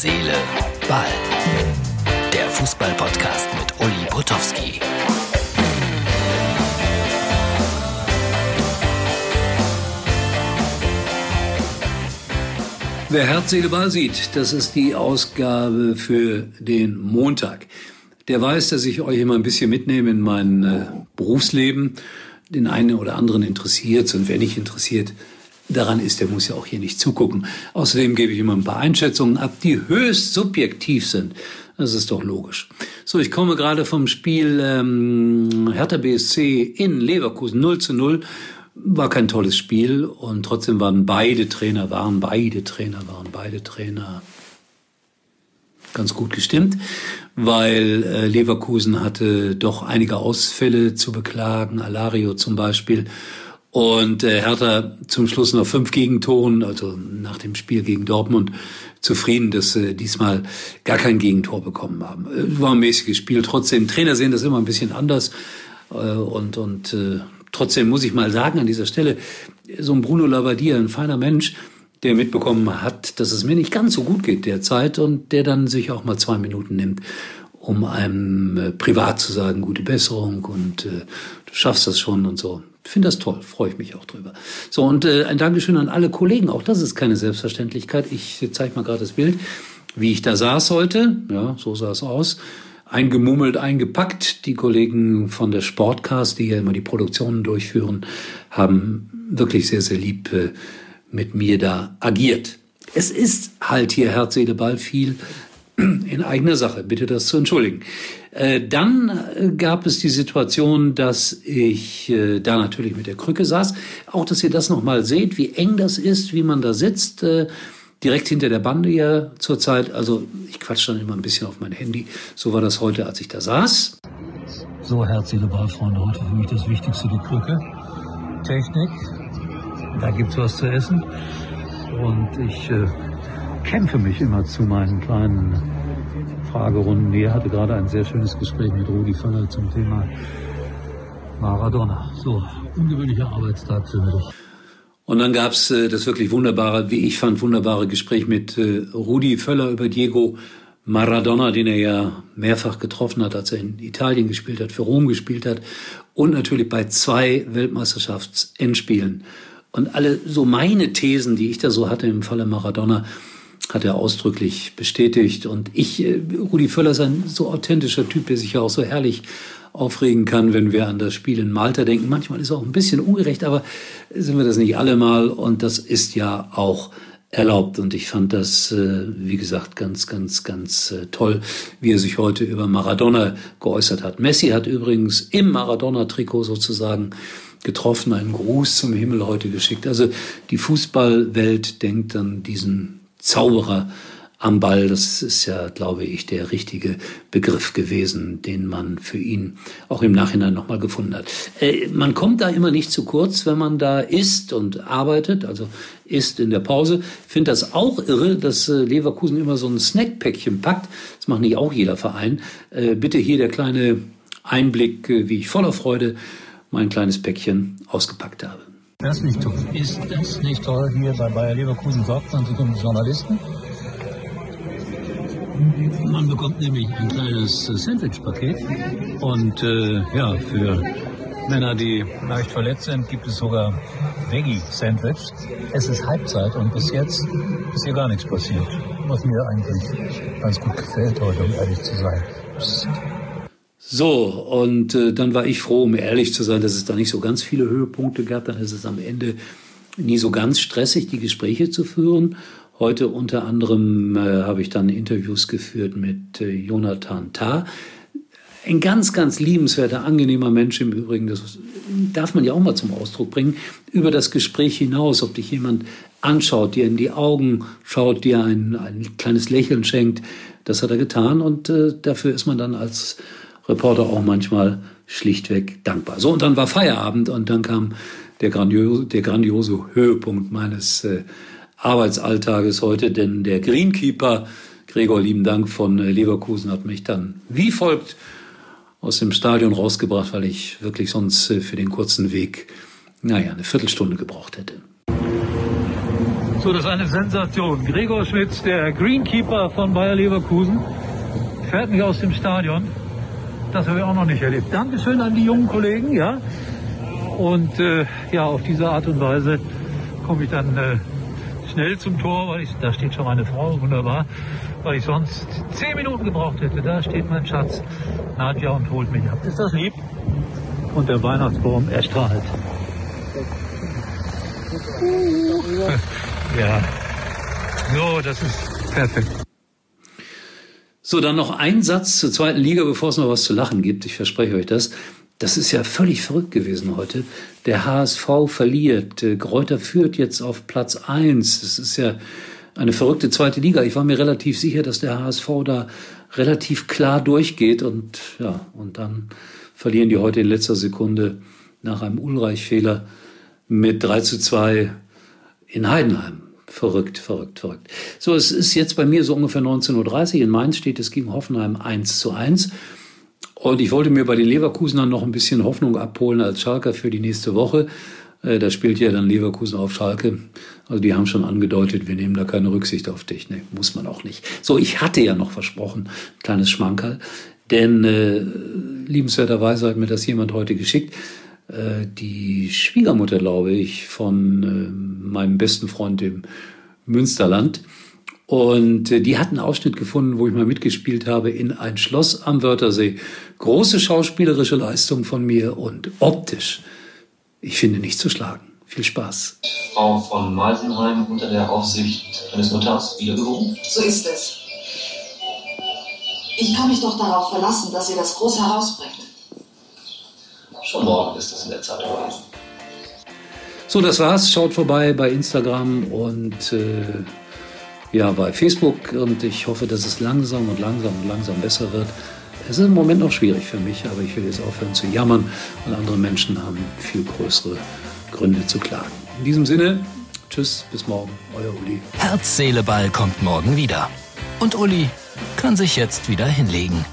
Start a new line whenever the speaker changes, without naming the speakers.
Seele, Ball. Der Fußball-Podcast mit Uli Potowski.
Wer Herz, Seele, Ball sieht, das ist die Ausgabe für den Montag. Der weiß, dass ich euch immer ein bisschen mitnehme in mein äh, Berufsleben. Den einen oder anderen interessiert und wer nicht interessiert, daran ist, der muss ja auch hier nicht zugucken. Außerdem gebe ich immer ein paar Einschätzungen ab, die höchst subjektiv sind. Das ist doch logisch. So, ich komme gerade vom Spiel ähm, Hertha BSC in Leverkusen 0 zu 0 war kein tolles Spiel und trotzdem waren beide Trainer, waren beide Trainer, waren beide Trainer ganz gut gestimmt, weil äh, Leverkusen hatte doch einige Ausfälle zu beklagen, Alario zum Beispiel. Und äh, Hertha zum Schluss noch fünf Gegentoren, also nach dem Spiel gegen Dortmund, zufrieden, dass sie diesmal gar kein Gegentor bekommen haben. Äh, war ein mäßiges Spiel. Trotzdem, Trainer sehen das immer ein bisschen anders. Äh, und und äh, Trotzdem muss ich mal sagen an dieser Stelle, so ein Bruno Labbadia, ein feiner Mensch, der mitbekommen hat, dass es mir nicht ganz so gut geht derzeit und der dann sich auch mal zwei Minuten nimmt, um einem äh, privat zu sagen, gute Besserung und äh, du schaffst das schon und so. Ich finde das toll, freue ich mich auch drüber. So, und äh, ein Dankeschön an alle Kollegen, auch das ist keine Selbstverständlichkeit. Ich zeige mal gerade das Bild, wie ich da saß heute. Ja, so sah es aus eingemummelt, eingepackt. Die Kollegen von der Sportcast, die ja immer die Produktionen durchführen, haben wirklich sehr, sehr lieb äh, mit mir da agiert. Es ist halt hier Herz, Seele, Ball viel in eigener Sache. Bitte das zu entschuldigen. Äh, dann äh, gab es die Situation, dass ich da natürlich mit der Krücke saß. Auch, dass ihr das nochmal seht, wie eng das ist, wie man da sitzt direkt hinter der Bande ja zurzeit. Also ich quatsch dann immer ein bisschen auf mein Handy. So war das heute, als ich da saß. So, herzliche Ballfreunde, heute für mich das Wichtigste, die Krücke. Technik, da gibt's was zu essen. Und ich äh, kämpfe mich immer zu meinen kleinen Fragerunden. Ich hatte gerade ein sehr schönes Gespräch mit Rudi Völler zum Thema Maradona. So, ungewöhnlicher Arbeitstag für mich. Und dann gab's äh, das wirklich wunderbare, wie ich fand, wunderbare Gespräch mit äh, Rudi Völler über Diego Maradona, den er ja mehrfach getroffen hat, als er in Italien gespielt hat, für Rom gespielt hat und natürlich bei zwei Weltmeisterschaftsendspielen. Und alle so meine Thesen, die ich da so hatte im Falle Maradona, hat er ausdrücklich bestätigt. Und ich, äh, Rudi Völler ist ein so authentischer Typ, der sich ja auch so herrlich aufregen kann, wenn wir an das Spiel in Malta denken. Manchmal ist es auch ein bisschen ungerecht, aber sind wir das nicht alle mal und das ist ja auch erlaubt. Und ich fand das, äh, wie gesagt, ganz, ganz, ganz äh, toll, wie er sich heute über Maradona geäußert hat. Messi hat übrigens im Maradona-Trikot sozusagen getroffen, einen Gruß zum Himmel heute geschickt. Also die Fußballwelt denkt an diesen Zauberer am Ball. Das ist ja, glaube ich, der richtige Begriff gewesen, den man für ihn auch im Nachhinein nochmal gefunden hat. Äh, man kommt da immer nicht zu kurz, wenn man da isst und arbeitet, also isst in der Pause. Ich finde das auch irre, dass äh, Leverkusen immer so ein Snackpäckchen packt. Das macht nicht auch jeder Verein. Äh, bitte hier der kleine Einblick, äh, wie ich voller Freude mein kleines Päckchen ausgepackt habe.
Das nicht toll. Ist das nicht toll? Hier bei Bayer Leverkusen sorgt man sich um Journalisten.
Man bekommt nämlich ein kleines äh, Sandwich-Paket und äh, ja, für Männer, die leicht verletzt sind, gibt es sogar Veggie-Sandwich. Es ist Halbzeit und bis jetzt ist hier gar nichts passiert, was mir eigentlich ganz gut gefällt heute, um ehrlich zu sein. Psst. So, und äh, dann war ich froh, um ehrlich zu sein, dass es da nicht so ganz viele Höhepunkte gab. Dann ist es am Ende nie so ganz stressig, die Gespräche zu führen. Heute unter anderem äh, habe ich dann Interviews geführt mit äh, Jonathan Tah. Ein ganz, ganz liebenswerter, angenehmer Mensch im Übrigen. Das darf man ja auch mal zum Ausdruck bringen. Über das Gespräch hinaus, ob dich jemand anschaut, dir in die Augen schaut, dir ein, ein kleines Lächeln schenkt. Das hat er getan und äh, dafür ist man dann als Reporter auch manchmal schlichtweg dankbar. So, und dann war Feierabend und dann kam der grandiose, der grandiose Höhepunkt meines äh, Arbeitsalltages heute, denn der Greenkeeper, Gregor, lieben Dank von äh, Leverkusen, hat mich dann wie folgt aus dem Stadion rausgebracht, weil ich wirklich sonst äh, für den kurzen Weg, naja, eine Viertelstunde gebraucht hätte.
So, das ist eine Sensation. Gregor Schmitz, der Greenkeeper von Bayer Leverkusen, fährt mich aus dem Stadion. Das habe ich auch noch nicht erlebt. Dankeschön an die jungen Kollegen, ja. Und äh, ja, auf diese Art und Weise komme ich dann äh, schnell zum Tor, weil ich, da steht schon meine Frau, wunderbar, weil ich sonst zehn Minuten gebraucht hätte. Da steht mein Schatz Nadja und holt mich ab. Ist das lieb? Und der Weihnachtsbaum erstrahlt. ja, so, das ist perfekt.
So, dann noch ein Satz zur zweiten Liga, bevor es noch was zu lachen gibt. Ich verspreche euch das. Das ist ja völlig verrückt gewesen heute. Der HSV verliert. Gräuter führt jetzt auf Platz eins. Das ist ja eine verrückte zweite Liga. Ich war mir relativ sicher, dass der HSV da relativ klar durchgeht und ja, und dann verlieren die heute in letzter Sekunde nach einem Ulreich-Fehler mit 3 zu 2 in Heidenheim. Verrückt, verrückt, verrückt. So, es ist jetzt bei mir so ungefähr 19.30 Uhr. In Mainz steht es gegen Hoffenheim 1 zu 1. Und ich wollte mir bei den Leverkusenern noch ein bisschen Hoffnung abholen als Schalker für die nächste Woche. Äh, da spielt ja dann Leverkusen auf Schalke. Also die haben schon angedeutet, wir nehmen da keine Rücksicht auf dich. Nee, muss man auch nicht. So, ich hatte ja noch versprochen, kleines Schmankerl. Denn äh, liebenswerterweise hat mir das jemand heute geschickt. Äh, die Schwiegermutter, glaube ich, von äh, meinem besten Freund im Münsterland. Und äh, die hat einen Ausschnitt gefunden, wo ich mal mitgespielt habe in ein Schloss am Wörthersee. Große schauspielerische Leistung von mir und optisch, ich finde, nicht zu schlagen. Viel Spaß.
Frau von Malsenheim unter der Aufsicht eines Notars wiedergewogen?
So ist es. Ich kann mich doch darauf verlassen, dass ihr das große Haus bringt.
Schon morgen ist das in der Zeitung gewesen.
So, das war's. Schaut vorbei bei Instagram und äh, ja, bei Facebook. Und ich hoffe, dass es langsam und langsam und langsam besser wird. Es ist im Moment noch schwierig für mich, aber ich will jetzt aufhören zu jammern, weil andere Menschen haben viel größere Gründe zu klagen. In diesem Sinne, tschüss, bis morgen, euer Uli.
Herz, Seele, Ball kommt morgen wieder. Und Uli kann sich jetzt wieder hinlegen.